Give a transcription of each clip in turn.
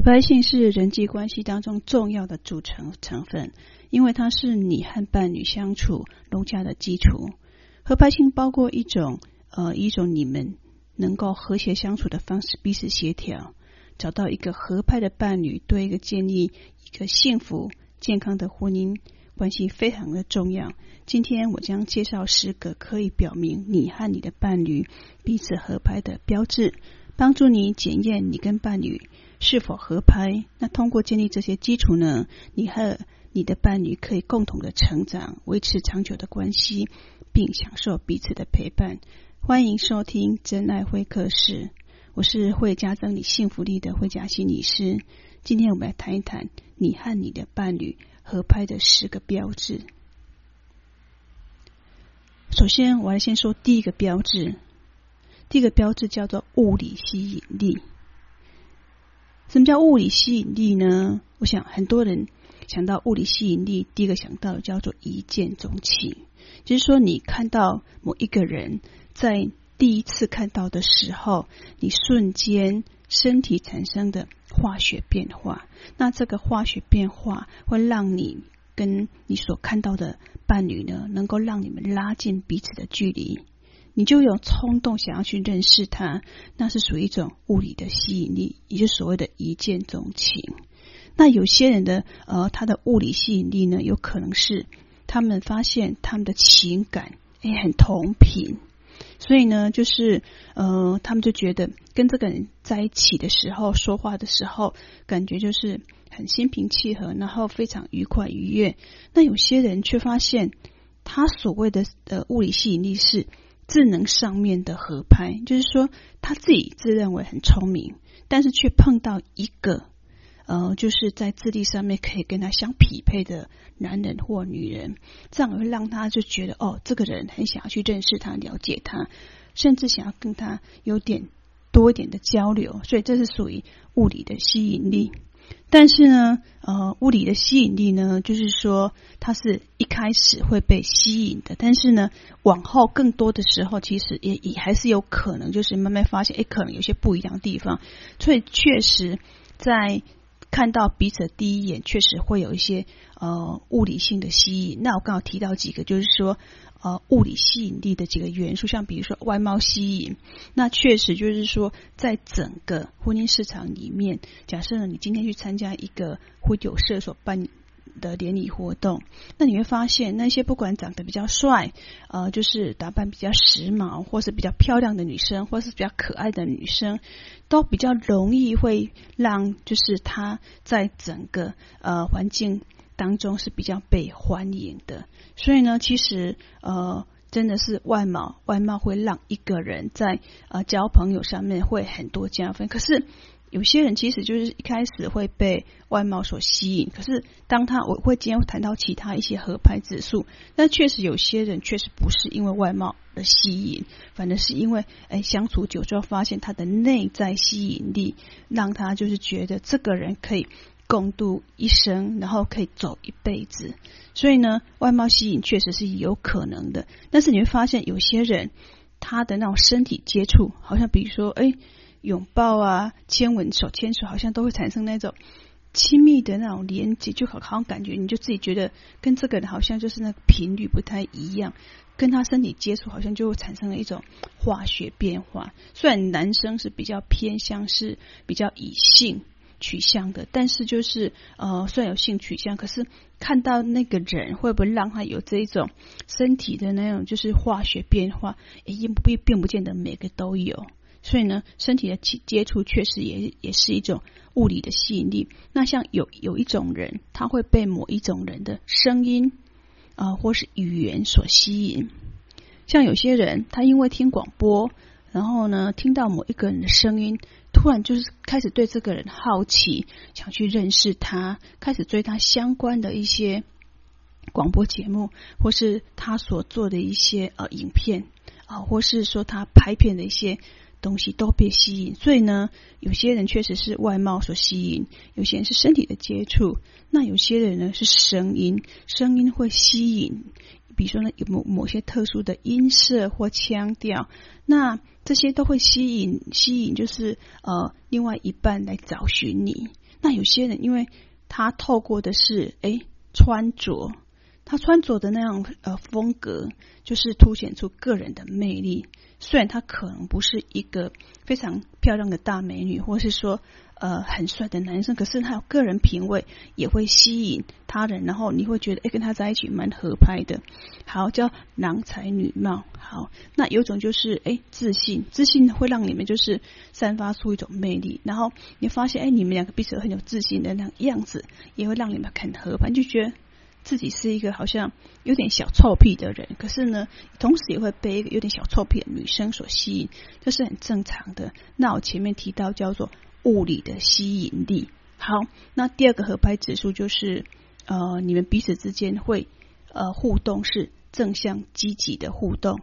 合拍性是人际关系当中重要的组成成分，因为它是你和伴侣相处融洽的基础。合拍性包括一种呃一种你们能够和谐相处的方式，彼此协调，找到一个合拍的伴侣，对一个建立一个幸福健康的婚姻关系非常的重要。今天我将介绍十个可以表明你和你的伴侣彼此合拍的标志，帮助你检验你跟伴侣。是否合拍？那通过建立这些基础呢，你和你的伴侣可以共同的成长，维持长久的关系，并享受彼此的陪伴。欢迎收听真爱会客室，我是会加增你幸福力的慧嘉心理师。今天我们来谈一谈你和你的伴侣合拍的十个标志。首先，我来先说第一个标志，第一个标志叫做物理吸引力。什么叫物理吸引力呢？我想很多人想到物理吸引力，第一个想到的叫做一见钟情，就是说你看到某一个人，在第一次看到的时候，你瞬间身体产生的化学变化，那这个化学变化会让你跟你所看到的伴侣呢，能够让你们拉近彼此的距离。你就有冲动想要去认识他，那是属于一种物理的吸引力，也就所谓的一见钟情。那有些人的呃，他的物理吸引力呢，有可能是他们发现他们的情感诶很同频，所以呢，就是呃，他们就觉得跟这个人在一起的时候，说话的时候，感觉就是很心平气和，然后非常愉快愉悦。那有些人却发现，他所谓的呃物理吸引力是。智能上面的合拍，就是说他自己自认为很聪明，但是却碰到一个呃，就是在智力上面可以跟他相匹配的男人或女人，这样会让他就觉得哦，这个人很想要去认识他、了解他，甚至想要跟他有点多一点的交流，所以这是属于物理的吸引力。但是呢，呃，物理的吸引力呢，就是说它是一开始会被吸引的，但是呢，往后更多的时候，其实也也还是有可能，就是慢慢发现，哎，可能有些不一样的地方，所以确实在看到彼此第一眼，确实会有一些呃物理性的吸引。那我刚好提到几个，就是说。呃，物理吸引力的几个元素，像比如说外貌吸引，那确实就是说，在整个婚姻市场里面，假设呢，你今天去参加一个婚酒社所办的联谊活动，那你会发现，那些不管长得比较帅，呃，就是打扮比较时髦，或是比较漂亮的女生，或是比较可爱的女生，都比较容易会让，就是她在整个呃环境。当中是比较被欢迎的，所以呢，其实呃，真的是外貌，外貌会让一个人在呃交朋友上面会很多加分。可是有些人其实就是一开始会被外貌所吸引，可是当他我会今天谈到其他一些合拍指数，那确实有些人确实不是因为外貌的吸引，反而是因为哎相处久之后发现他的内在吸引力，让他就是觉得这个人可以。共度一生，然后可以走一辈子，所以呢，外貌吸引确实是有可能的。但是你会发现，有些人他的那种身体接触，好像比如说，哎，拥抱啊、牵吻、手牵手，好像都会产生那种亲密的那种连接，就好好像感觉你就自己觉得跟这个人好像就是那个频率不太一样，跟他身体接触好像就会产生了一种化学变化。虽然男生是比较偏向是比较以性。取向的，但是就是呃，虽然有性取向，可是看到那个人会不会让他有这一种身体的那种就是化学变化，也并并不见得每个都有。所以呢，身体的接接触确实也也是一种物理的吸引力。那像有有一种人，他会被某一种人的声音啊、或是语言所吸引。像有些人，他因为听广播，然后呢，听到某一个人的声音。突然就是开始对这个人好奇，想去认识他，开始追他相关的一些广播节目，或是他所做的一些呃影片啊、呃，或是说他拍片的一些东西都被吸引。所以呢，有些人确实是外貌所吸引，有些人是身体的接触，那有些人呢是声音，声音会吸引。比如说呢，有某某些特殊的音色或腔调，那这些都会吸引吸引，就是呃，另外一半来找寻你。那有些人，因为他透过的是诶穿着，他穿着的那样呃风格，就是凸显出个人的魅力。虽然他可能不是一个非常漂亮的大美女，或是说。呃，很帅的男生，可是他有个人品味，也会吸引他人，然后你会觉得，哎，跟他在一起蛮合拍的。好，叫郎才女貌。好，那有种就是，哎，自信，自信会让你们就是散发出一种魅力，然后你发现，哎，你们两个彼此很有自信的那样子，也会让你们很合拍，就觉得自己是一个好像有点小臭屁的人，可是呢，同时也会被一个有点小臭屁的女生所吸引，这是很正常的。那我前面提到叫做。物理的吸引力。好，那第二个合拍指数就是，呃，你们彼此之间会呃互动是正向积极的互动。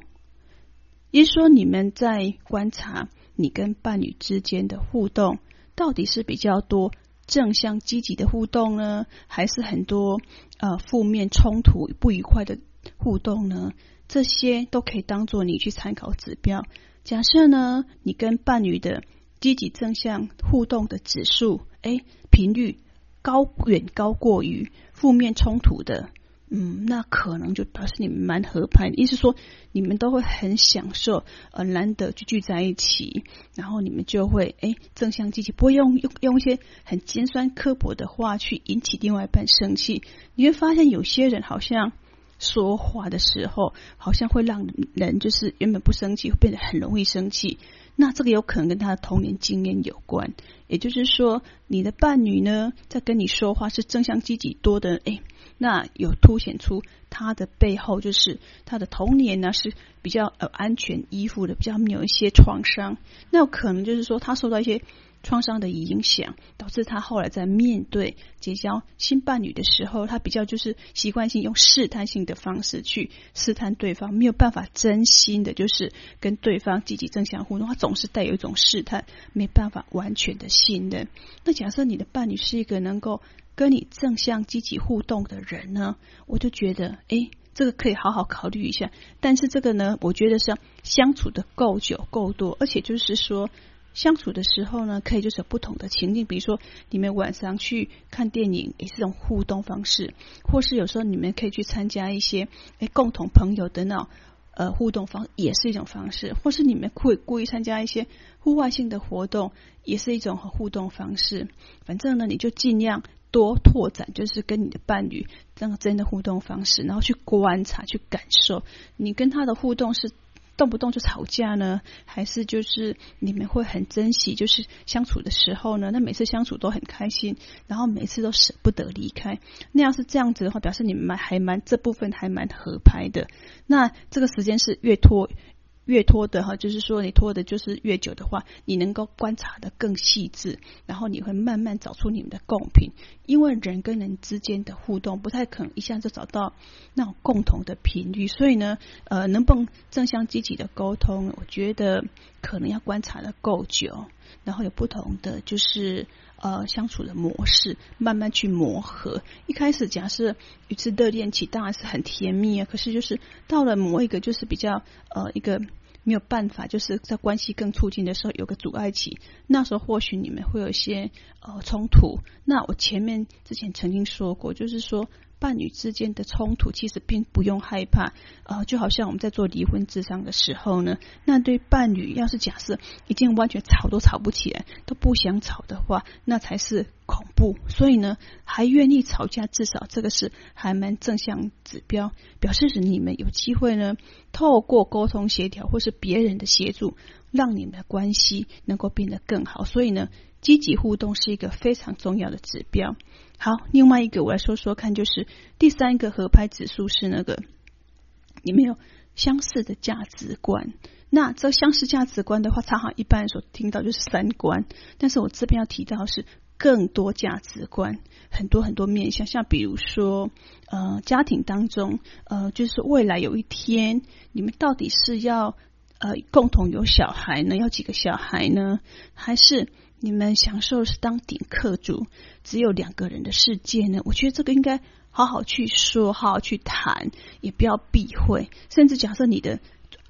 也就说，你们在观察你跟伴侣之间的互动，到底是比较多正向积极的互动呢，还是很多呃负面冲突不愉快的互动呢？这些都可以当做你去参考指标。假设呢，你跟伴侣的积极正向互动的指数，哎，频率高远高过于负面冲突的，嗯，那可能就表示你们蛮合拍的。意思说，你们都会很享受，呃，难得就聚在一起，然后你们就会哎正向积极，不会用用用一些很尖酸刻薄的话去引起另外一半生气。你会发现有些人好像说话的时候，好像会让人就是原本不生气，会变得很容易生气。那这个有可能跟他的童年经验有关，也就是说，你的伴侣呢，在跟你说话是正向积极多的，诶，那有凸显出他的背后就是他的童年呢是比较呃安全依附的，比较没有一些创伤，那可能就是说他受到一些。创伤的影响，导致他后来在面对结交新伴侣的时候，他比较就是习惯性用试探性的方式去试探对方，没有办法真心的，就是跟对方积极正向互动，他总是带有一种试探，没办法完全的信任。那假设你的伴侣是一个能够跟你正向积极互动的人呢，我就觉得，诶，这个可以好好考虑一下。但是这个呢，我觉得是相处的够久够多，而且就是说。相处的时候呢，可以就是不同的情境，比如说你们晚上去看电影，也是一种互动方式；或是有时候你们可以去参加一些诶共同朋友的那呃互动方，也是一种方式；或是你们会故意参加一些户外性的活动，也是一种互动方式。反正呢，你就尽量多拓展，就是跟你的伴侣这样真的互动方式，然后去观察、去感受你跟他的互动是。动不动就吵架呢？还是就是你们会很珍惜，就是相处的时候呢？那每次相处都很开心，然后每次都舍不得离开。那要是这样子的话，表示你们还蛮这部分还蛮合拍的。那这个时间是越拖。越拖的哈，就是说你拖的，就是越久的话，你能够观察得更细致，然后你会慢慢找出你们的共频。因为人跟人之间的互动不太可能一下就找到那种共同的频率，所以呢，呃，能不能正向积极的沟通，我觉得可能要观察得够久，然后有不同的就是。呃，相处的模式慢慢去磨合。一开始假设一次热恋期当然是很甜蜜啊，可是就是到了某一个就是比较呃一个没有办法，就是在关系更促进的时候有个阻碍期，那时候或许你们会有一些呃冲突。那我前面之前曾经说过，就是说。伴侣之间的冲突其实并不用害怕，呃，就好像我们在做离婚智商的时候呢，那对伴侣要是假设已经完全吵都吵不起来，都不想吵的话，那才是恐怖。所以呢，还愿意吵架，至少这个是还蛮正向指标，表示是你们有机会呢，透过沟通协调或是别人的协助，让你们的关系能够变得更好。所以呢，积极互动是一个非常重要的指标。好，另外一个我来说说看，就是第三个合拍指数是那个你们有相似的价值观。那这相似价值观的话，常常一般人所听到就是三观，但是我这边要提到是更多价值观，很多很多面向，像比如说呃家庭当中呃就是未来有一天你们到底是要呃共同有小孩呢？要几个小孩呢？还是？你们享受是当顶客主，只有两个人的世界呢？我觉得这个应该好好去说，好好去谈，也不要避讳。甚至假设你的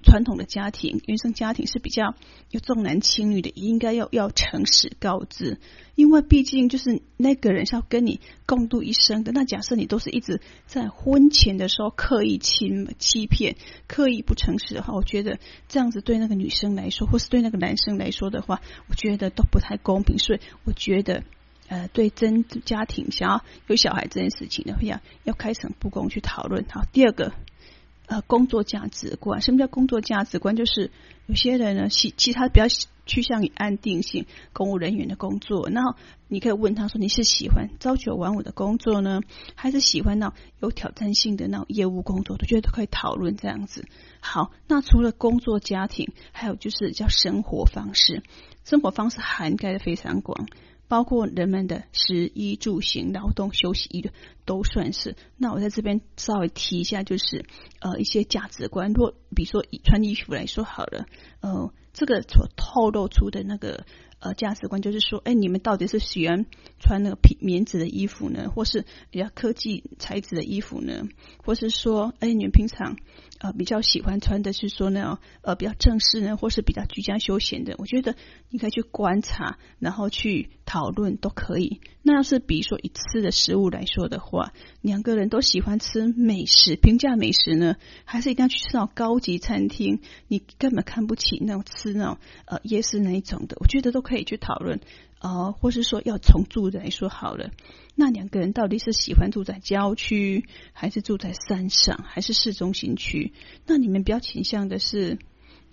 传统的家庭，原生家庭是比较有重男轻女的，应该要要诚实告知，因为毕竟就是那个人是要跟你共度一生的。那假设你都是一直在婚前的时候刻意欺欺骗、刻意不诚实的话，我觉得这样子对那个女生来说，或是对那个男生来说的话，我觉得都不太公平。所以我觉得，呃，对真家庭想要有小孩这件事情的话，要要开诚布公去讨论。好，第二个。呃，工作价值观，什么叫工作价值观？就是有些人呢，其其他比较趋向于安定性公务人员的工作。那你可以问他说：“你是喜欢朝九晚五的工作呢，还是喜欢那种有挑战性的那种业务工作？”我觉得都可以讨论这样子。好，那除了工作、家庭，还有就是叫生活方式。生活方式涵盖的非常广。包括人们的食衣住行、劳动、休息、娱乐都算是。那我在这边稍微提一下，就是呃一些价值观。若比如说以穿衣服来说好了，呃，这个所透露出的那个呃价值观，就是说，哎，你们到底是喜欢穿那个皮棉质的衣服呢，或是比较科技材质的衣服呢，或是说，哎，你们平常呃比较喜欢穿的是说那种呃比较正式呢，或是比较居家休闲的？我觉得你可以去观察，然后去。讨论都可以。那要是比如说以吃的食物来说的话，两个人都喜欢吃美食，平价美食呢，还是一定要去吃那种高级餐厅？你根本看不起那种吃那种呃夜市那一种的，我觉得都可以去讨论。呃，或是说要从住宅说好了，那两个人到底是喜欢住在郊区，还是住在山上，还是市中心区？那你们比较倾向的是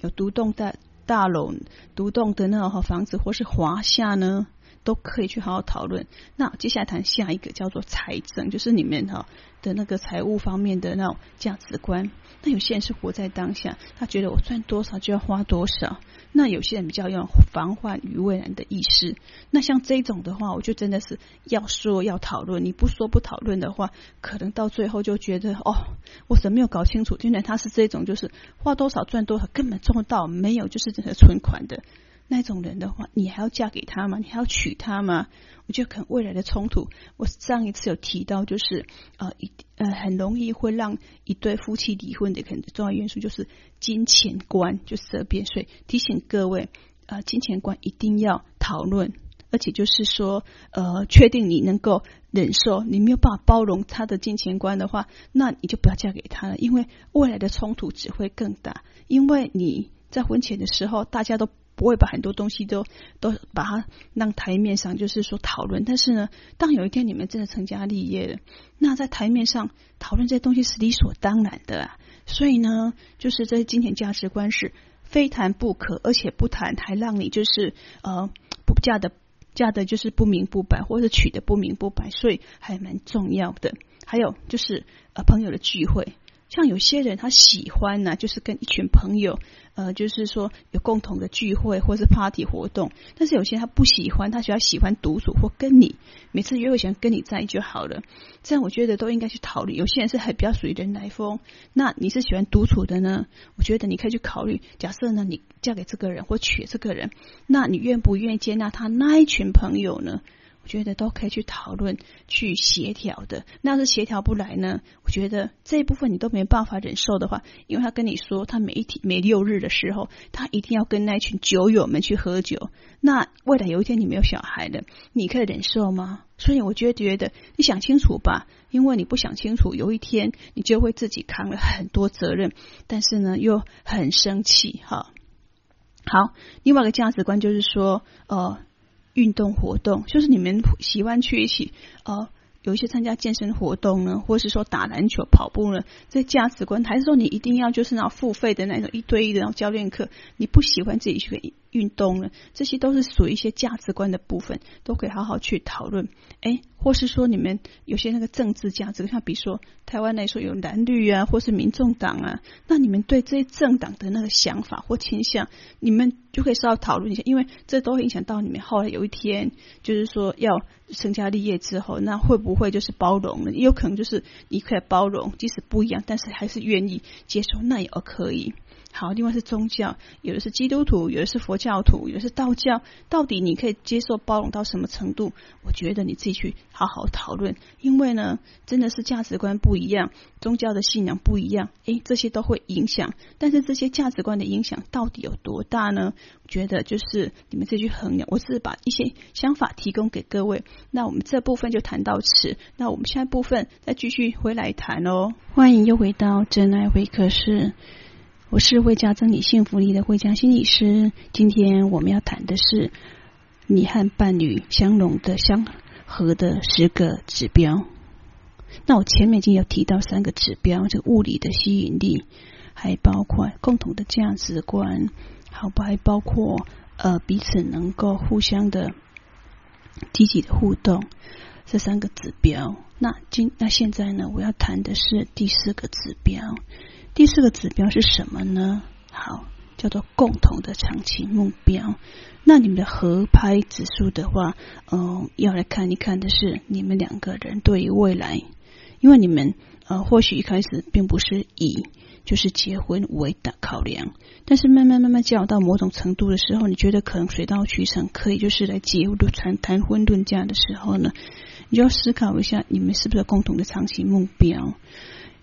有独栋大大楼、独栋的那种房子，或是华夏呢？都可以去好好讨论。那接下来谈下一个叫做财政，就是你们哈的那个财务方面的那种价值观。那有些人是活在当下，他觉得我赚多少就要花多少。那有些人比较有防患于未然的意识。那像这种的话，我就真的是要说要讨论。你不说不讨论的话，可能到最后就觉得哦，我怎么没有搞清楚？原来他是这种，就是花多少赚多少，根本赚不到，没有就是这个存款的。那种人的话，你还要嫁给他吗？你还要娶他吗？我觉得可能未来的冲突，我上一次有提到，就是呃一呃很容易会让一对夫妻离婚的可能重要元素就是金钱观，就是这边。所以提醒各位，呃，金钱观一定要讨论，而且就是说，呃，确定你能够忍受，你没有办法包容他的金钱观的话，那你就不要嫁给他了，因为未来的冲突只会更大。因为你在婚前的时候，大家都。不会把很多东西都都把它让台面上，就是说讨论。但是呢，当有一天你们真的成家立业了，那在台面上讨论这些东西是理所当然的啊。所以呢，就是这些金钱价值观是非谈不可，而且不谈还让你就是呃不嫁的嫁的就是不明不白，或者娶的不明不白，所以还蛮重要的。还有就是呃朋友的聚会。像有些人他喜欢呢、就是跟一群朋友，呃，就是说有共同的聚会或是 party 活动。但是有些人他不喜欢，他比较喜欢独处或跟你每次约会前跟你在就好了。这样我觉得都应该去考虑。有些人是还比较属于人来疯，那你是喜欢独处的呢？我觉得你可以去考虑。假设呢，你嫁给这个人或娶这个人，那你愿不愿意接纳他那一群朋友呢？我觉得都可以去讨论、去协调的。那要是协调不来呢？我觉得这一部分你都没办法忍受的话，因为他跟你说，他每一天每六日的时候，他一定要跟那群酒友们去喝酒。那未来有一天你没有小孩了，你可以忍受吗？所以我觉得，觉得你想清楚吧，因为你不想清楚，有一天你就会自己扛了很多责任，但是呢又很生气。哈，好，另外一个价值观就是说，呃。运动活动就是你们喜欢去一起呃，有一些参加健身活动呢，或是说打篮球、跑步呢，这价值观还是说你一定要就是那种付费的那种一对一的那种教练课，你不喜欢自己去运动了？这些都是属于一些价值观的部分，都可以好好去讨论。哎。或是说你们有些那个政治价值，像比如说台湾来说有蓝绿啊，或是民众党啊，那你们对这些政党的那个想法或倾向，你们就可以稍微讨论一下，因为这都会影响到你们后来有一天就是说要成家立业之后，那会不会就是包容了？也有可能就是你可以包容，即使不一样，但是还是愿意接受，那也可以。好，另外是宗教，有的是基督徒，有的是佛教徒，有的是道教，到底你可以接受包容到什么程度？我觉得你自己去好好讨论，因为呢，真的是价值观不一样，宗教的信仰不一样，诶，这些都会影响。但是这些价值观的影响到底有多大呢？觉得就是你们自己去衡量。我是把一些想法提供给各位。那我们这部分就谈到此，那我们下一部分再继续回来谈哦。欢迎又回到真爱会客室。我是会加增你幸福力的慧嘉心理师。今天我们要谈的是你和伴侣相融的相合的十个指标。那我前面已经有提到三个指标，这物理的吸引力，还包括共同的价值观，好不？还包括呃彼此能够互相的积极的互动，这三个指标。那今那现在呢，我要谈的是第四个指标。第四个指标是什么呢？好，叫做共同的长期目标。那你们的合拍指数的话，嗯、呃，要来看一看的是你们两个人对于未来，因为你们呃，或许一开始并不是以就是结婚为的考量，但是慢慢慢慢交往到某种程度的时候，你觉得可能水到渠成，可以就是来结婚谈谈婚论嫁的时候呢，你就要思考一下，你们是不是共同的长期目标。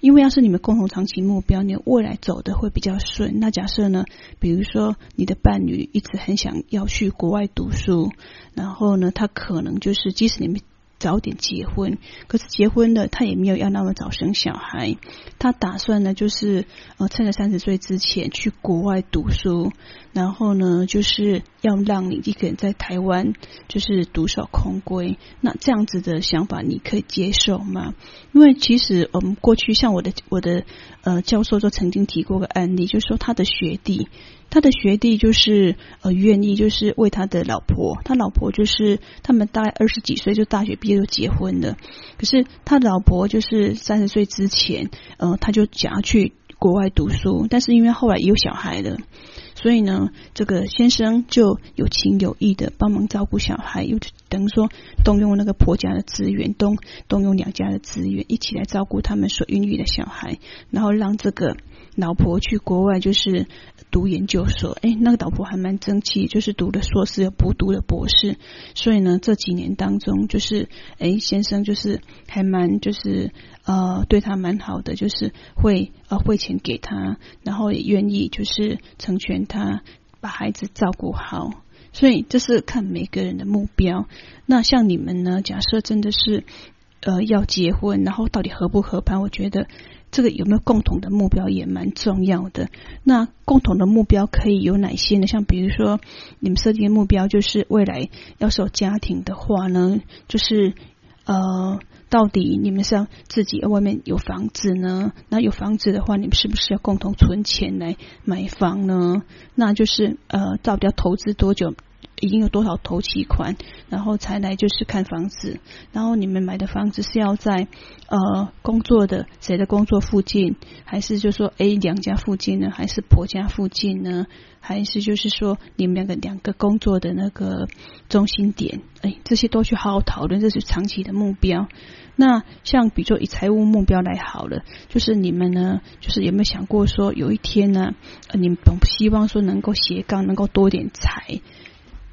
因为要是你们共同长期目标，你未来走的会比较顺。那假设呢，比如说你的伴侣一直很想要去国外读书，然后呢，他可能就是即使你们早点结婚，可是结婚了他也没有要那么早生小孩，他打算呢就是呃趁着三十岁之前去国外读书，然后呢就是。要让你一个人在台湾就是独守空闺，那这样子的想法你可以接受吗？因为其实我们过去像我的我的呃教授就曾经提过个案例，就是说他的学弟，他的学弟就是呃愿意就是为他的老婆，他老婆就是他们大概二十几岁就大学毕业就结婚了，可是他老婆就是三十岁之前，呃他就想要去国外读书，但是因为后来有小孩了。所以呢，这个先生就有情有义的帮忙照顾小孩，又等于说动用那个婆家的资源，动动用两家的资源，一起来照顾他们所孕育的小孩，然后让这个老婆去国外就是读研究所。哎，那个老婆还蛮争气，就是读了硕士又补读了博士。所以呢，这几年当中，就是哎，先生就是还蛮就是。呃，对他蛮好的，就是会呃汇钱给他，然后也愿意就是成全他，把孩子照顾好。所以这是看每个人的目标。那像你们呢？假设真的是呃要结婚，然后到底合不合拍？我觉得这个有没有共同的目标也蛮重要的。那共同的目标可以有哪些呢？像比如说你们设定的目标就是未来要是有家庭的话呢，就是呃。到底你们是要自己外面有房子呢？那有房子的话，你们是不是要共同存钱来买房呢？那就是呃，到底要投资多久？已经有多少头期款，然后才来就是看房子。然后你们买的房子是要在呃工作的谁的工作附近，还是就说 A 娘家附近呢？还是婆家附近呢？还是就是说你们两个两个工作的那个中心点？哎，这些都去好好讨论，这是长期的目标。那像比如说以财务目标来好了，就是你们呢，就是有没有想过说有一天呢，呃，你们总希望说能够斜杠，能够多点财。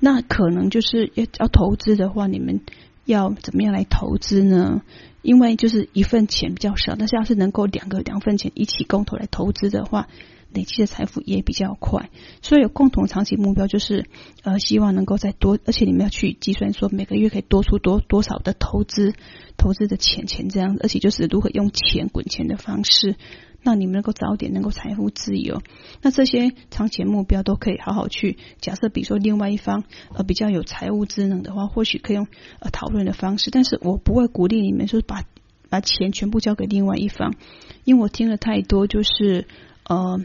那可能就是要要投资的话，你们要怎么样来投资呢？因为就是一份钱比较少，但是要是能够两个两份钱一起共同来投资的话，累积的财富也比较快。所以有共同长期目标，就是呃希望能够再多，而且你们要去计算说每个月可以多出多多少的投资投资的钱钱这样子，而且就是如何用钱滚钱的方式。让你们能够早点能够财富自由，那这些长期目标都可以好好去假设。比如说，另外一方呃比较有财务智能的话，或许可以用呃讨论的方式。但是我不会鼓励你们说把把钱全部交给另外一方，因为我听了太多，就是呃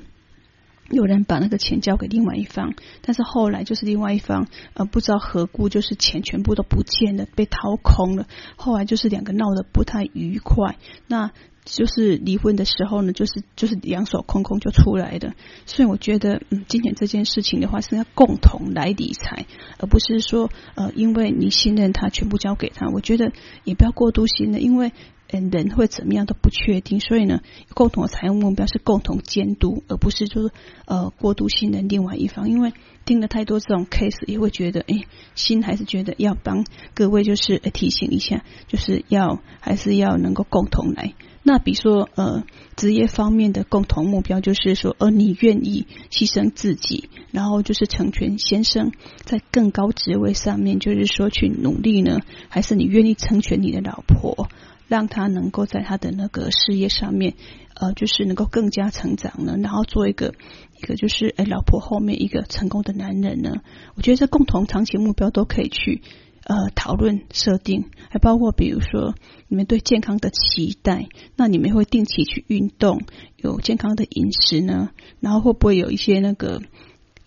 有人把那个钱交给另外一方，但是后来就是另外一方呃不知道何故，就是钱全部都不见了，被掏空了。后来就是两个闹得不太愉快。那就是离婚的时候呢，就是就是两手空空就出来的，所以我觉得，嗯，金钱这件事情的话，是要共同来理财，而不是说，呃，因为你信任他，全部交给他。我觉得也不要过度信任，因为，人会怎么样都不确定，所以呢，共同的财务目标是共同监督，而不是就是呃过度信任另外一方。因为听了太多这种 case，也会觉得哎，心还是觉得要帮各位就是提醒一下，就是要还是要能够共同来。那比如说呃职业方面的共同目标，就是说呃你愿意牺牲自己，然后就是成全先生在更高职位上面，就是说去努力呢，还是你愿意成全你的老婆？让他能够在他的那个事业上面，呃，就是能够更加成长呢，然后做一个一个就是哎，老婆后面一个成功的男人呢。我觉得这共同长期目标都可以去呃讨论设定，还包括比如说你们对健康的期待，那你们会定期去运动，有健康的饮食呢，然后会不会有一些那个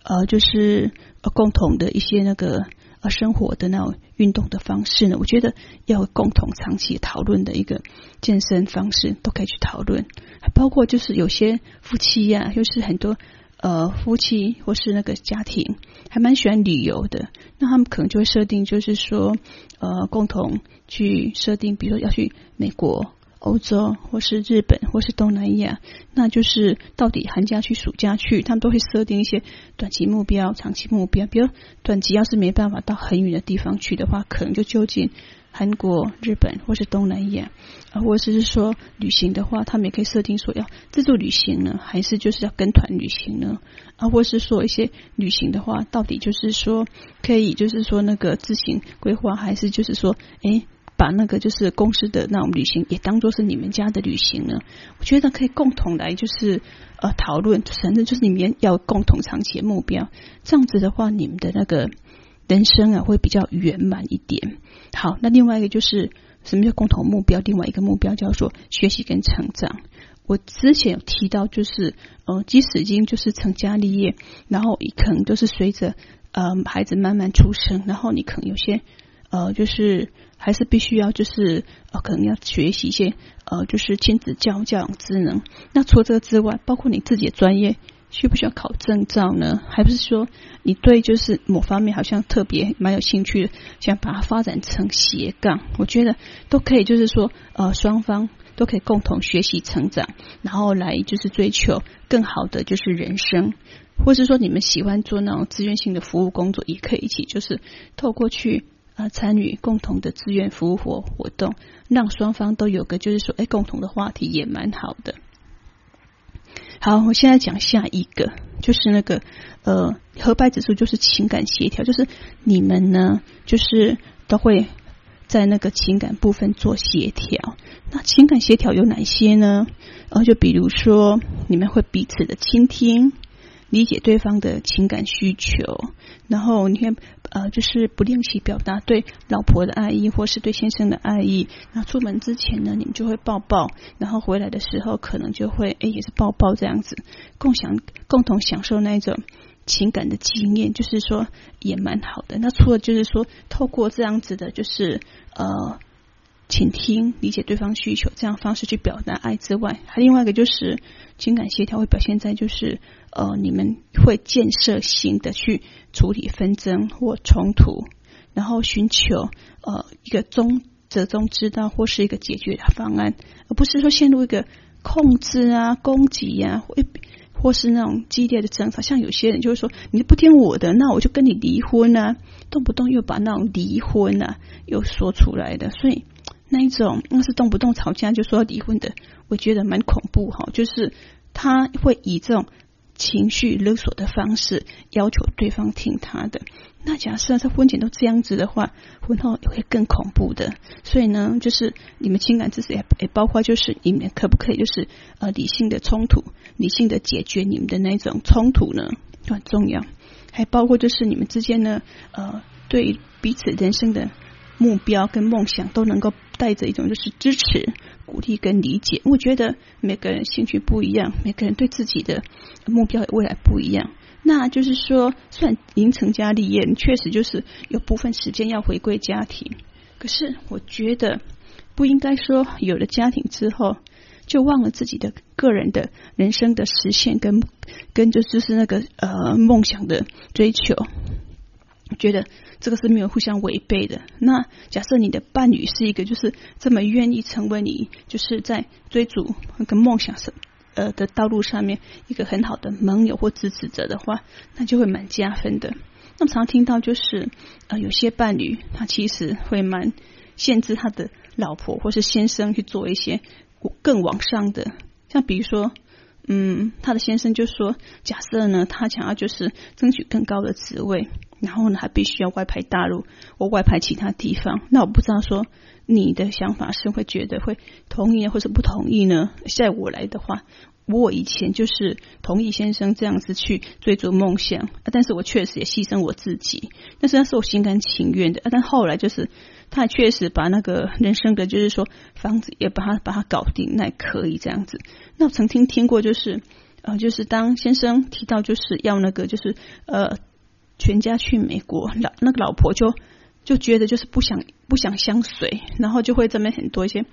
呃，就是呃共同的一些那个。呃，生活的那种运动的方式呢，我觉得要共同长期讨论的一个健身方式都可以去讨论，还包括就是有些夫妻呀、啊，就是很多呃夫妻或是那个家庭还蛮喜欢旅游的，那他们可能就会设定，就是说呃共同去设定，比如说要去美国。欧洲或是日本或是东南亚，那就是到底寒假去暑假去，他们都会设定一些短期目标、长期目标。比如短期要是没办法到很远的地方去的话，可能就就近韩国、日本或是东南亚啊，或者是说旅行的话，他们也可以设定说要自助旅行呢，还是就是要跟团旅行呢？啊，或是说一些旅行的话，到底就是说可以就是说那个自行规划，还是就是说诶。把那个就是公司的那种旅行也当做是你们家的旅行呢，我觉得可以共同来就是呃讨论，反正就是你们要共同长期的目标，这样子的话，你们的那个人生啊会比较圆满一点。好，那另外一个就是什么叫共同目标？另外一个目标叫做学习跟成长。我之前有提到，就是呃，即使已经就是成家立业，然后可能都是随着呃孩子慢慢出生，然后你可能有些呃就是。还是必须要就是呃，可能要学习一些呃，就是亲子教教养职能。那除了这个之外，包括你自己的专业，需不需要考证照呢？还不是说你对就是某方面好像特别蛮有兴趣，想把它发展成斜杠？我觉得都可以，就是说呃，双方都可以共同学习成长，然后来就是追求更好的就是人生，或是说你们喜欢做那种志愿性的服务工作，也可以一起就是透过去。啊，参与共同的志愿服务活活动，让双方都有个就是说，哎，共同的话题也蛮好的。好，我现在讲下一个，就是那个呃，合拍指数就是情感协调，就是你们呢，就是都会在那个情感部分做协调。那情感协调有哪些呢？呃，就比如说，你们会彼此的倾听。理解对方的情感需求，然后你看，呃，就是不吝惜表达对老婆的爱意，或是对先生的爱意。那出门之前呢，你们就会抱抱，然后回来的时候可能就会，哎，也是抱抱这样子，共享、共同享受那一种情感的经验，就是说也蛮好的。那除了就是说透过这样子的，就是呃。倾听、理解对方需求，这样方式去表达爱之外，还另外一个就是情感协调会表现在就是呃，你们会建设性的去处理纷争或冲突，然后寻求呃一个中折中之道或是一个解决的方案，而不是说陷入一个控制啊、攻击、啊，或或是那种激烈的争吵。像有些人就是说，你不听我的，那我就跟你离婚啊，动不动又把那种离婚啊又说出来的，所以。那一种，那是动不动吵架就说要离婚的，我觉得蛮恐怖哈。就是他会以这种情绪勒索的方式要求对方听他的。那假设在婚前都这样子的话，婚后也会更恐怖的。所以呢，就是你们情感知识也也包括，就是你们可不可以就是呃理性的冲突，理性的解决你们的那种冲突呢，很重要。还包括就是你们之间呢，呃，对彼此人生的。目标跟梦想都能够带着一种就是支持、鼓励跟理解。我觉得每个人兴趣不一样，每个人对自己的目标未来不一样。那就是说，虽然您成家立业，确实就是有部分时间要回归家庭，可是我觉得不应该说有了家庭之后就忘了自己的个人的人生的实现跟跟就就是那个呃梦想的追求。觉得这个是没有互相违背的。那假设你的伴侣是一个就是这么愿意成为你，就是在追逐那个梦想什呃的道路上面一个很好的盟友或支持者的话，那就会蛮加分的。那么常听到就是呃有些伴侣他其实会蛮限制他的老婆或是先生去做一些更往上的，像比如说。嗯，他的先生就说：“假设呢，他想要就是争取更高的职位，然后呢，还必须要外派大陆或外派其他地方。那我不知道说你的想法是会觉得会同意或是不同意呢？在我来的话，我以前就是同意先生这样子去追逐梦想，但是我确实也牺牲我自己，但是那是我心甘情愿的。但后来就是。”他确实把那个人生的，就是说房子也把他把他搞定，那也可以这样子。那我曾经听过，就是呃，就是当先生提到就是要那个，就是呃，全家去美国，老那个老婆就就觉得就是不想不想相随，然后就会这边很多一些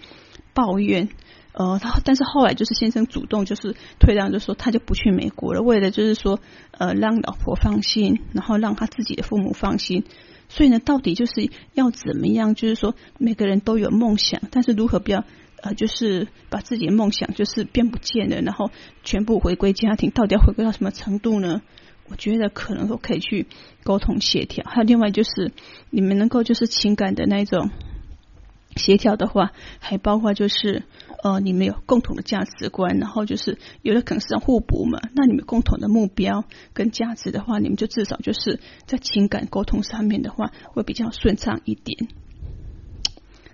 抱怨。呃，他但是后来就是先生主动就是退让，就说他就不去美国了，为了就是说呃让老婆放心，然后让他自己的父母放心。所以呢，到底就是要怎么样？就是说，每个人都有梦想，但是如何不要呃，就是把自己的梦想就是变不见了，然后全部回归家庭，到底要回归到什么程度呢？我觉得可能都可以去沟通协调。还有另外就是，你们能够就是情感的那种。协调的话，还包括就是呃，你们有共同的价值观，然后就是有的可能是互补嘛。那你们共同的目标跟价值的话，你们就至少就是在情感沟通上面的话，会比较顺畅一点。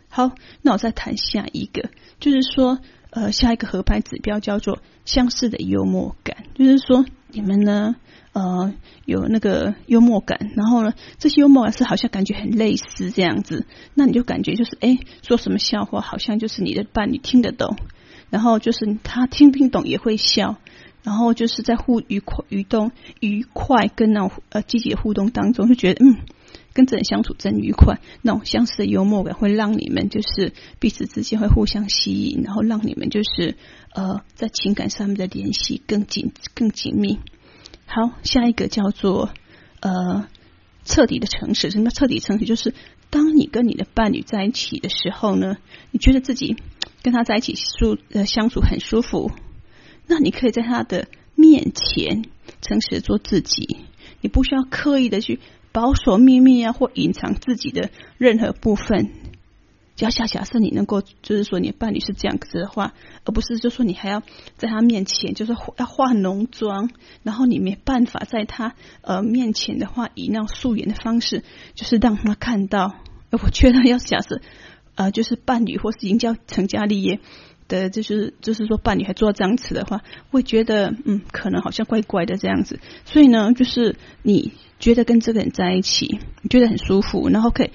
好，那我再谈下一个，就是说呃，下一个合拍指标叫做相似的幽默感，就是说你们呢。呃，有那个幽默感，然后呢，这些幽默感是好像感觉很类似这样子，那你就感觉就是，哎，说什么笑话好像就是你的伴侣听得懂，然后就是他听听懂也会笑，然后就是在互愉快、愉动、愉快跟那种呃积极的互动当中，就觉得嗯，跟这人相处真愉快。那种相似的幽默感会让你们就是彼此之间会互相吸引，然后让你们就是呃在情感上面的联系更紧、更紧密。好，下一个叫做呃彻底的诚实。什么彻底诚实？就是当你跟你的伴侣在一起的时候呢，你觉得自己跟他在一起舒呃相处很舒服，那你可以在他的面前诚实做自己，你不需要刻意的去保守秘密啊，或隐藏自己的任何部分。假假假设你能够，就是说你伴侣是这样子的话，而不是就说你还要在他面前，就是要化浓妆，然后你没办法在他呃面前的话，以那种素颜的方式，就是让他看到。我觉得要假设呃，就是伴侣或是已经叫成家立业的，就是就是说伴侣还做这样子的话，会觉得嗯，可能好像怪怪的这样子。所以呢，就是你觉得跟这个人在一起，你觉得很舒服，然后可以。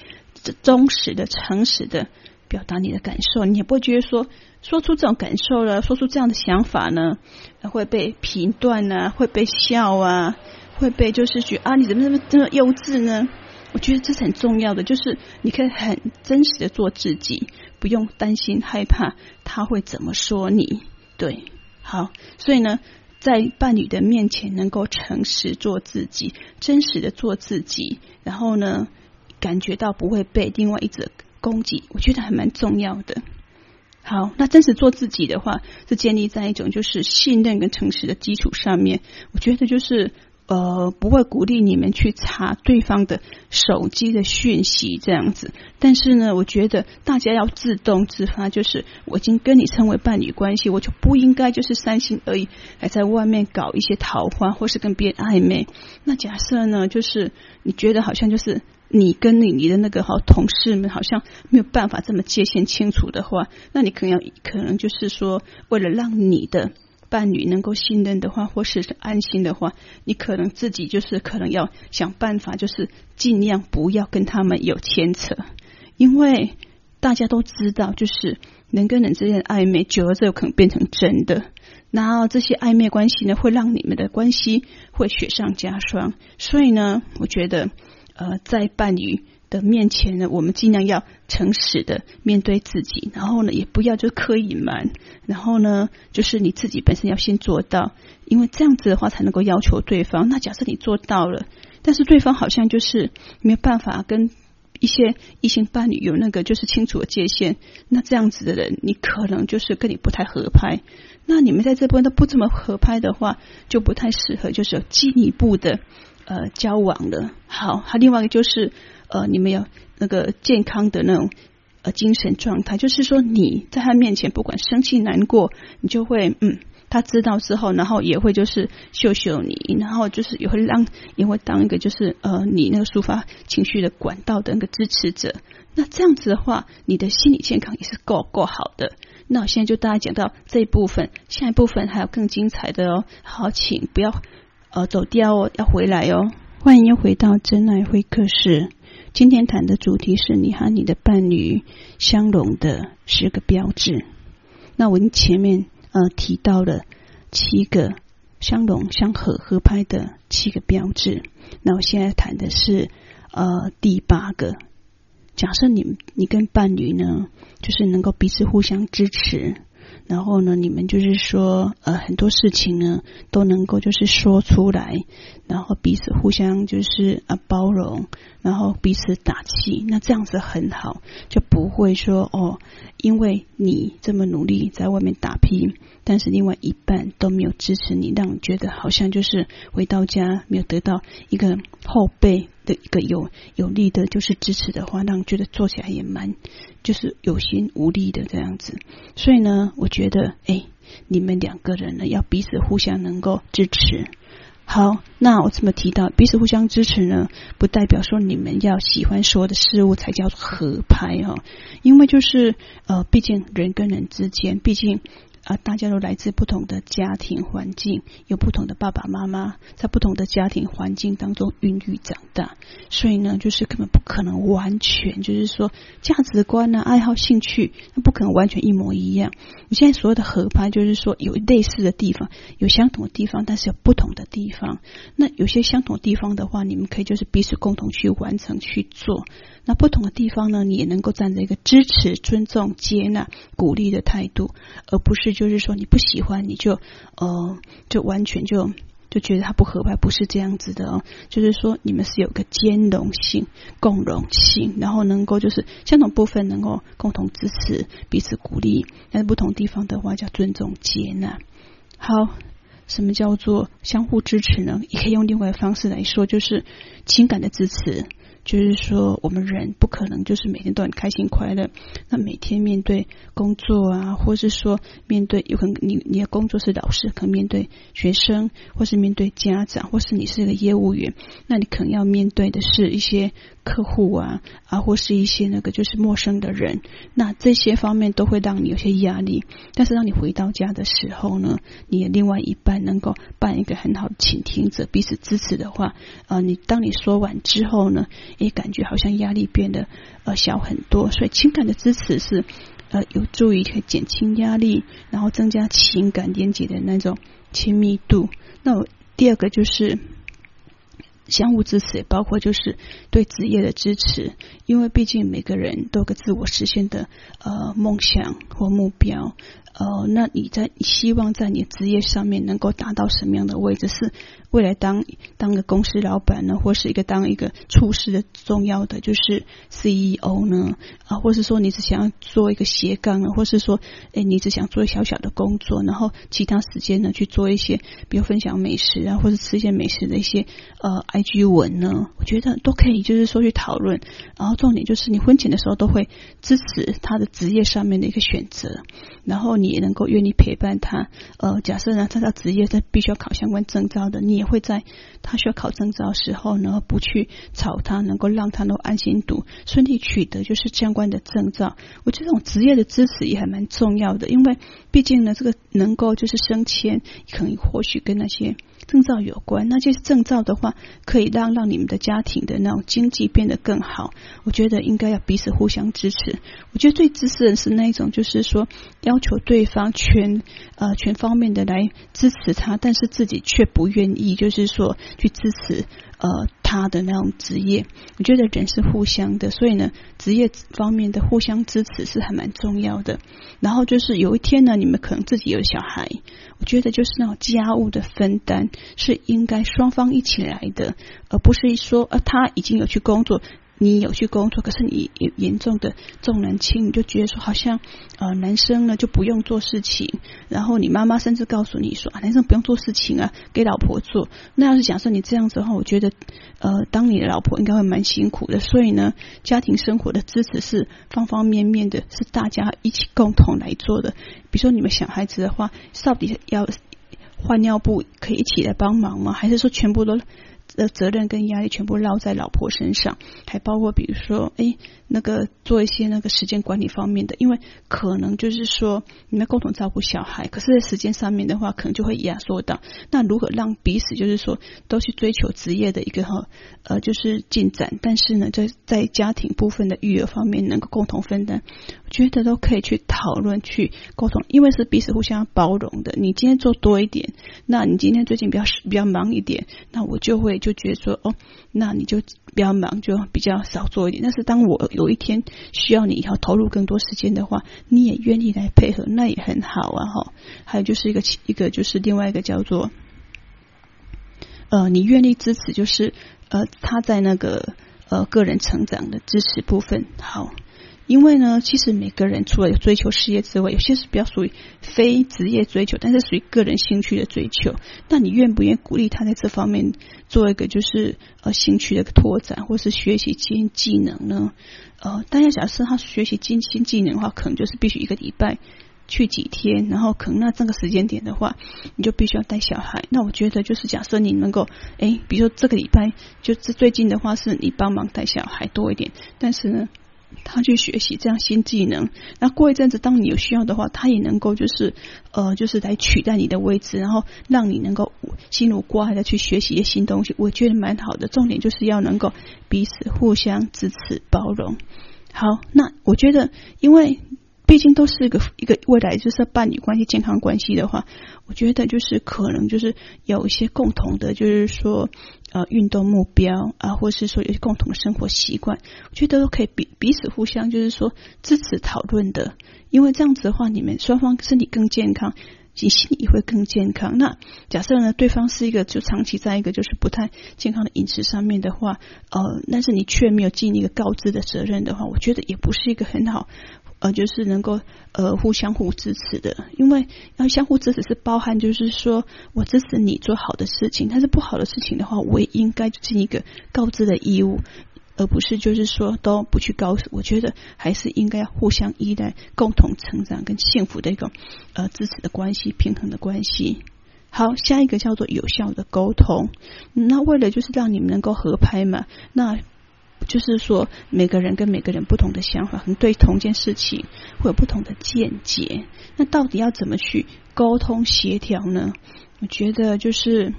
忠实的、诚实的表达你的感受，你也不会觉得说说出这种感受了，说出这样的想法呢，会被评断啊，会被笑啊，会被就是觉得啊，你怎么这么这么幼稚呢？我觉得这是很重要的，就是你可以很真实的做自己，不用担心害怕他会怎么说你。对，好，所以呢，在伴侣的面前能够诚实做自己，真实的做自己，然后呢，感觉到不会被另外一者攻击，我觉得还蛮重要的。好，那真实做自己的话，是建立在一种就是信任跟诚实的基础上面。我觉得就是呃，不会鼓励你们去查对方的手机的讯息这样子。但是呢，我觉得大家要自动自发，就是我已经跟你成为伴侣关系，我就不应该就是三心二意，还在外面搞一些桃花，或是跟别人暧昧。那假设呢，就是你觉得好像就是。你跟你你的那个好同事们好像没有办法这么界限清楚的话，那你可能要可能就是说，为了让你的伴侣能够信任的话，或是安心的话，你可能自己就是可能要想办法，就是尽量不要跟他们有牵扯，因为大家都知道，就是人跟人之间的暧昧，久了之后可能变成真的，然后这些暧昧关系呢，会让你们的关系会雪上加霜，所以呢，我觉得。呃，在伴侣的面前呢，我们尽量要诚实的面对自己，然后呢，也不要就刻意隐瞒，然后呢，就是你自己本身要先做到，因为这样子的话才能够要求对方。那假设你做到了，但是对方好像就是没有办法跟一些异性伴侣有那个就是清楚的界限，那这样子的人，你可能就是跟你不太合拍。那你们在这边都不这么合拍的话，就不太适合，就是有进一步的呃交往了。好，还另外一个就是呃，你们有那个健康的那种呃精神状态，就是说你在他面前不管生气难过，你就会嗯。他知道之后，然后也会就是秀秀你，然后就是也会让也会当一个就是呃你那个抒发情绪的管道的那个支持者。那这样子的话，你的心理健康也是够够好的。那我现在就大家讲到这一部分，下一部分还有更精彩的哦。好，请不要呃走掉哦，要回来哦。欢迎回到真爱会客室。今天谈的主题是你和你的伴侣相融的十个标志。那我前面。呃，提到了七个相融相合合拍的七个标志。那我现在谈的是呃第八个。假设你你跟伴侣呢，就是能够彼此互相支持。然后呢，你们就是说，呃，很多事情呢都能够就是说出来，然后彼此互相就是啊包容，然后彼此打气，那这样子很好，就不会说哦，因为你这么努力在外面打拼，但是另外一半都没有支持你，让你觉得好像就是回到家没有得到一个后辈的一个有有力的，就是支持的话，让你觉得做起来也蛮。就是有心无力的这样子，所以呢，我觉得，哎，你们两个人呢，要彼此互相能够支持。好，那我这么提到彼此互相支持呢，不代表说你们要喜欢说的事物才叫合拍哦，因为就是呃，毕竟人跟人之间，毕竟。啊，大家都来自不同的家庭环境，有不同的爸爸妈妈，在不同的家庭环境当中孕育长大，所以呢，就是根本不可能完全，就是说价值观啊、爱好、兴趣，那不可能完全一模一样。你现在所有的合拍，就是说有类似的地方，有相同的地方，但是有不同的地方。那有些相同的地方的话，你们可以就是彼此共同去完成去做。那不同的地方呢，你也能够站在一个支持、尊重、接纳、鼓励的态度，而不是就是说你不喜欢你就呃就完全就就觉得他不合拍，不是这样子的哦。就是说你们是有个兼容性、共融性，然后能够就是相同部分能够共同支持、彼此鼓励，但是不同地方的话叫尊重、接纳。好，什么叫做相互支持呢？也可以用另外的方式来说，就是情感的支持。就是说，我们人不可能就是每天都很开心快乐。那每天面对工作啊，或是说面对有可能你你的工作是老师，可能面对学生，或是面对家长，或是你是一个业务员，那你可能要面对的是一些客户啊啊，或是一些那个就是陌生的人。那这些方面都会让你有些压力。但是当你回到家的时候呢，你的另外一半能够扮一个很好的倾听者，彼此支持的话，呃，你当你说完之后呢，也感觉好像压力变得呃小很多，所以情感的支持是呃有助于可以减轻压力，然后增加情感连接的那种亲密度。那我第二个就是相互支持，包括就是对职业的支持，因为毕竟每个人都有个自我实现的呃梦想或目标。呃，那你在希望在你职业上面能够达到什么样的位置？是未来当当个公司老板呢，或是一个当一个处事的重要的就是 CEO 呢？啊，或是说你只想要做一个斜杠呢，或是说，哎，你只想做小小的工作，然后其他时间呢去做一些，比如分享美食啊，或是吃一些美食的一些呃 IG 文呢？我觉得都可以，就是说去讨论。然后重点就是你婚前的时候都会支持他的职业上面的一个选择，然后你。也能够愿意陪伴他。呃，假设呢，他的职业他必须要考相关证照的，你也会在他需要考证照的时候呢，不去吵他，能够让他能安心读，顺利取得就是相关的证照。我觉得这种职业的支持也还蛮重要的，因为毕竟呢，这个能够就是升迁，可能或许跟那些。证照有关，那这些证照的话，可以让让你们的家庭的那种经济变得更好。我觉得应该要彼此互相支持。我觉得最支持的是那一种，就是说要求对方全呃全方面的来支持他，但是自己却不愿意，就是说去支持呃他的那种职业。我觉得人是互相的，所以呢，职业方面的互相支持是还蛮重要的。然后就是有一天呢，你们可能自己有小孩，我觉得就是那种家务的分担是应该双方一起来的，而不是说啊他已经有去工作。你有去工作，可是你有严重的重男轻女，就觉得说好像呃男生呢就不用做事情，然后你妈妈甚至告诉你说啊男生不用做事情啊，给老婆做。那要是假设你这样子的话，我觉得呃当你的老婆应该会蛮辛苦的。所以呢，家庭生活的支持是方方面面的，是大家一起共同来做的。比如说你们小孩子的话，到底要换尿布，可以一起来帮忙吗？还是说全部都？的责任跟压力全部落在老婆身上，还包括比如说，哎，那个做一些那个时间管理方面的，因为可能就是说你们共同照顾小孩，可是在时间上面的话，可能就会压缩到。那如何让彼此就是说都去追求职业的一个哈呃就是进展，但是呢，在在家庭部分的育儿方面能够共同分担，觉得都可以去讨论去沟通，因为是彼此互相包容的。你今天做多一点，那你今天最近比较比较忙一点，那我就会。就觉得说哦，那你就比较忙，就比较少做一点。但是当我有一天需要你要投入更多时间的话，你也愿意来配合，那也很好啊哈。还有就是一个一个就是另外一个叫做呃，你愿意支持，就是呃他在那个呃个人成长的支持部分好。因为呢，其实每个人除了追求事业之外，有些是比较属于非职业追求，但是属于个人兴趣的追求。那你愿不愿意鼓励他在这方面做一个就是呃兴趣的拓展，或是学习新技能呢？呃，大家假设他学习新新技能的话，可能就是必须一个礼拜去几天，然后可能那这个时间点的话，你就必须要带小孩。那我觉得就是假设你能够，哎，比如说这个礼拜就是最近的话，是你帮忙带小孩多一点，但是呢。他去学习这样新技能，那过一阵子，当你有需要的话，他也能够就是呃，就是来取代你的位置，然后让你能够心如瓜的去学习一些新东西。我觉得蛮好的，重点就是要能够彼此互相支持包容。好，那我觉得，因为。毕竟都是一个一个未来就是伴侣关系、健康关系的话，我觉得就是可能就是有一些共同的，就是说呃运动目标啊，或是说有些共同生活习惯，我觉得都可以彼彼此互相就是说支持讨论的。因为这样子的话，你们双方身体更健康，你心里也会更健康。那假设呢，对方是一个就长期在一个就是不太健康的饮食上面的话，呃，但是你却没有尽一个告知的责任的话，我觉得也不是一个很好。呃，就是能够呃互相互支持的，因为要相互支持是包含，就是说我支持你做好的事情，但是不好的事情的话，我也应该尽一个告知的义务，而不是就是说都不去告诉。我觉得还是应该要互相依赖，共同成长跟幸福的一个呃支持的关系，平衡的关系。好，下一个叫做有效的沟通。那为了就是让你们能够合拍嘛，那。就是说，每个人跟每个人不同的想法，可能对同件事情会有不同的见解。那到底要怎么去沟通协调呢？我觉得就是，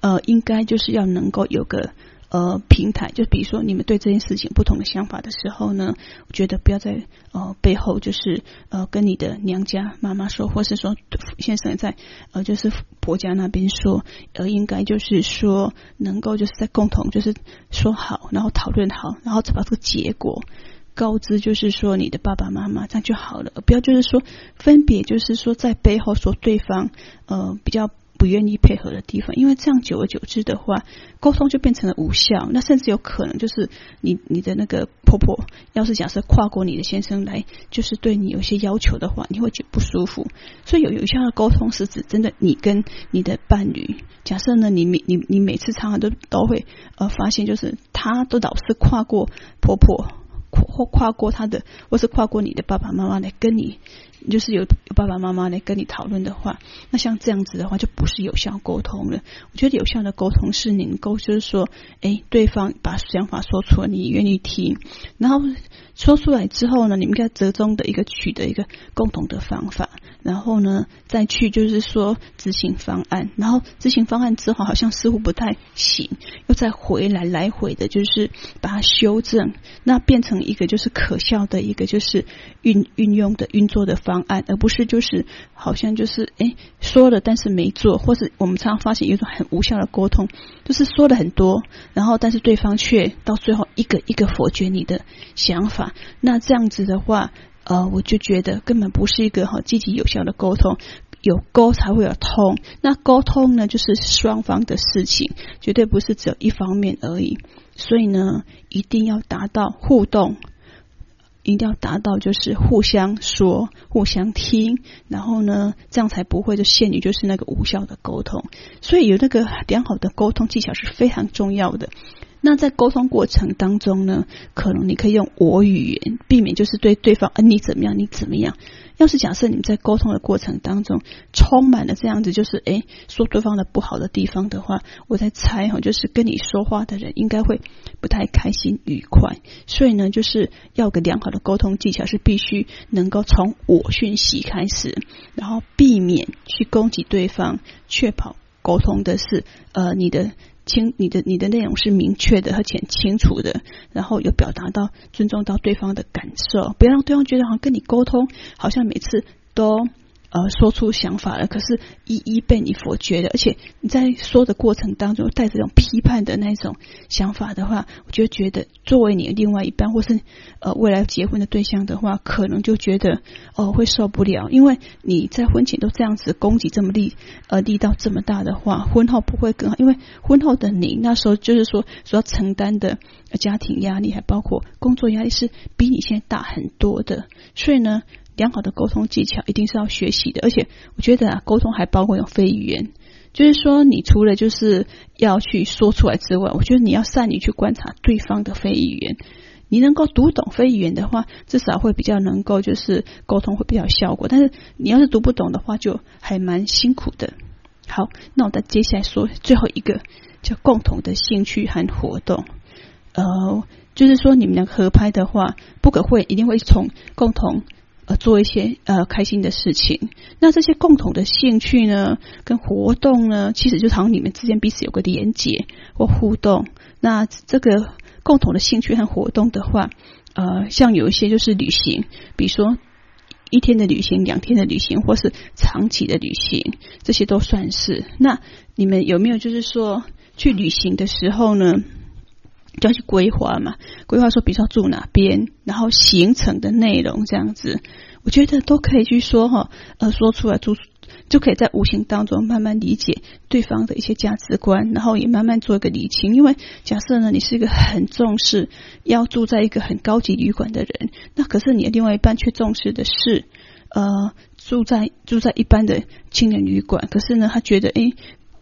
呃，应该就是要能够有个。呃，平台就比如说你们对这件事情不同的想法的时候呢，我觉得不要在呃背后就是呃跟你的娘家妈妈说，或是说先生在呃就是婆家那边说，呃应该就是说能够就是在共同就是说好，然后讨论好，然后把这个结果告知，就是说你的爸爸妈妈这样就好了，不要就是说分别就是说在背后说对方呃比较。不愿意配合的地方，因为这样久而久之的话，沟通就变成了无效。那甚至有可能就是你你的那个婆婆，要是假设跨过你的先生来，就是对你有些要求的话，你会觉得不舒服。所以有有效的沟通是指真的，你跟你的伴侣，假设呢，你每你你每次常常都都会呃发现，就是他都老是跨过婆婆。或跨过他的，或是跨过你的爸爸妈妈来跟你，就是有有爸爸妈妈来跟你讨论的话，那像这样子的话，就不是有效沟通了。我觉得有效的沟通是能够，就是说，哎，对方把想法说出来，你愿意听，然后说出来之后呢，你们应该折中的一个取得一个共同的方法，然后呢，再去就是说执行方案，然后执行方案之后好像似乎不太行，又再回来来回的，就是把它修正，那变成一个。就是可笑的一个就是运运用的运作的方案，而不是就是好像就是哎说了但是没做，或是我们常常发现有一种很无效的沟通，就是说了很多，然后但是对方却到最后一个一个否决你的想法，那这样子的话，呃，我就觉得根本不是一个好积极有效的沟通。有沟才会有通，那沟通呢，就是双方的事情，绝对不是只有一方面而已。所以呢，一定要达到互动，一定要达到就是互相说、互相听，然后呢，这样才不会就陷于就是那个无效的沟通。所以有那个良好的沟通技巧是非常重要的。那在沟通过程当中呢，可能你可以用我语言，避免就是对对方，呃，你怎么样，你怎么样。要是假设你们在沟通的过程当中充满了这样子，就是诶说对方的不好的地方的话，我在猜哈，就是跟你说话的人应该会不太开心愉快。所以呢，就是要个良好的沟通技巧是必须能够从我讯息开始，然后避免去攻击对方，确保沟通的是呃你的。清你的你的内容是明确的而且清楚的，然后有表达到尊重到对方的感受，不要让对方觉得好像跟你沟通好像每次都。呃，说出想法了，可是一一被你否决的，而且你在说的过程当中带着这种批判的那种想法的话，我就觉得作为你另外一半，或是呃未来结婚的对象的话，可能就觉得哦、会受不了，因为你在婚前都这样子攻击这么力呃力道这么大的话，婚后不会更好，因为婚后的你那时候就是说所要承担的家庭压力，还包括工作压力是比你现在大很多的，所以呢。良好的沟通技巧一定是要学习的，而且我觉得啊，沟通还包括用非语言，就是说，你除了就是要去说出来之外，我觉得你要善于去观察对方的非语言。你能够读懂非语言的话，至少会比较能够就是沟通会比较有效果。但是你要是读不懂的话，就还蛮辛苦的。好，那我再接下来说最后一个叫共同的兴趣和活动。呃，就是说你们两个合拍的话，不可会一定会从共同。呃，做一些呃开心的事情。那这些共同的兴趣呢，跟活动呢，其实就好像你们之间彼此有个连结或互动。那这个共同的兴趣和活动的话，呃，像有一些就是旅行，比如说一天的旅行、两天的旅行，或是长期的旅行，这些都算是。那你们有没有就是说去旅行的时候呢？就要去规划嘛，规划说，比如说住哪边，然后行程的内容这样子，我觉得都可以去说哈，呃，说出来就就可以在无形当中慢慢理解对方的一些价值观，然后也慢慢做一个理清。因为假设呢，你是一个很重视要住在一个很高级旅馆的人，那可是你的另外一半却重视的是呃住在住在一般的青年旅馆，可是呢，他觉得诶。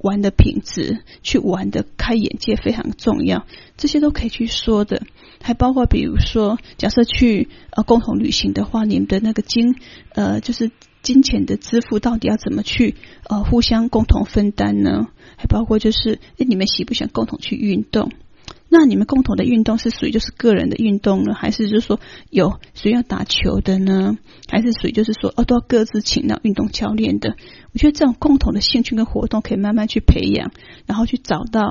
玩的品质，去玩的开眼界非常重要，这些都可以去说的。还包括比如说，假设去呃共同旅行的话，你们的那个金呃就是金钱的支付到底要怎么去呃互相共同分担呢？还包括就是你们喜不喜欢共同去运动？那你们共同的运动是属于就是个人的运动呢，还是就是说有谁要打球的呢？还是属于就是说哦都要各自请到运动教练的？我觉得这种共同的兴趣跟活动可以慢慢去培养，然后去找到，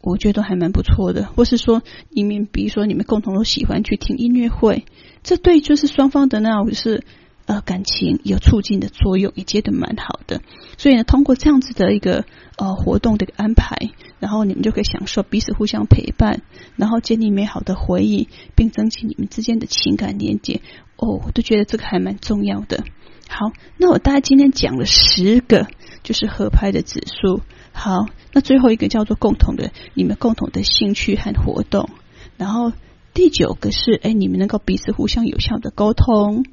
我觉得都还蛮不错的。或是说你们比如说你们共同都喜欢去听音乐会，这对就是双方的那种是。呃，感情有促进的作用，也接得蛮好的。所以呢，通过这样子的一个呃活动的安排，然后你们就可以享受彼此互相陪伴，然后建立美好的回忆，并增进你们之间的情感连接。哦，我都觉得这个还蛮重要的。好，那我大概今天讲了十个，就是合拍的指数。好，那最后一个叫做共同的，你们共同的兴趣和活动。然后第九个是，哎，你们能够彼此互相有效的沟通。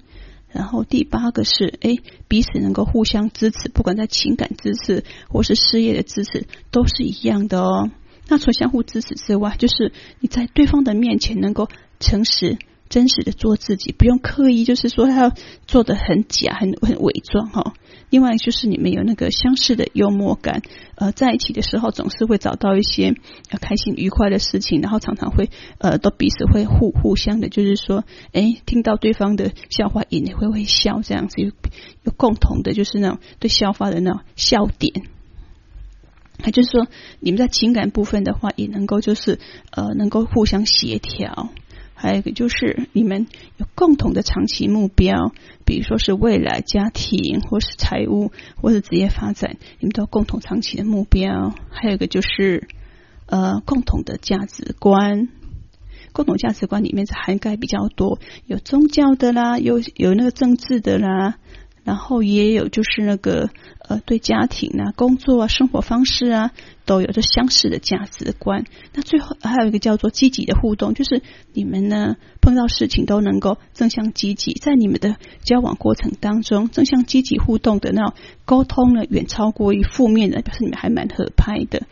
然后第八个是，哎，彼此能够互相支持，不管在情感支持或是事业的支持，都是一样的哦。那除相互支持之外，就是你在对方的面前能够诚实。真实的做自己，不用刻意，就是说他要做的很假、很很伪装哈。另外就是你们有那个相似的幽默感，呃，在一起的时候总是会找到一些开心愉快的事情，然后常常会呃都彼此会互互相的，就是说，哎，听到对方的笑话也会会笑，这样子有有共同的，就是那种对笑话的那种笑点。还就是说，你们在情感部分的话，也能够就是呃能够互相协调。还有一个就是你们有共同的长期目标，比如说是未来家庭，或是财务，或是职业发展，你们都共同长期的目标。还有一个就是呃共同的价值观，共同价值观里面是涵盖比较多，有宗教的啦，有有那个政治的啦。然后也有就是那个呃，对家庭啊、工作啊、生活方式啊，都有着相似的价值观。那最后还有一个叫做积极的互动，就是你们呢碰到事情都能够正向积极，在你们的交往过程当中，正向积极互动的那种沟通呢，远超过于负面的，表示你们还蛮合拍的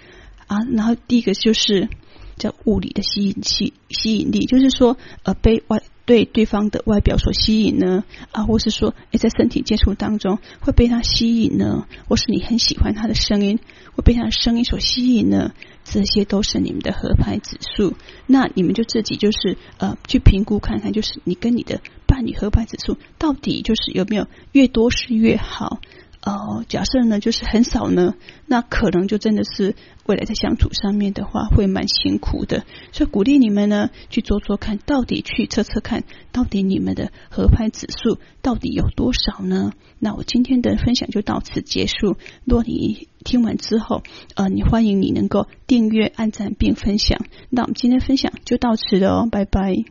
啊。然后第一个就是叫物理的吸引器吸引力，就是说呃被外。对对方的外表所吸引呢，啊，或是说，诶，在身体接触当中会被他吸引呢，或是你很喜欢他的声音，会被他的声音所吸引呢，这些都是你们的合拍指数。那你们就自己就是呃去评估看看，就是你跟你的伴侣合拍指数到底就是有没有越多是越好。哦，假设呢，就是很少呢，那可能就真的是未来在相处上面的话，会蛮辛苦的。所以鼓励你们呢，去做做看，到底去测测看，到底你们的合拍指数到底有多少呢？那我今天的分享就到此结束。若你听完之后，呃，你欢迎你能够订阅、按赞并分享。那我们今天分享就到此了哦，拜拜。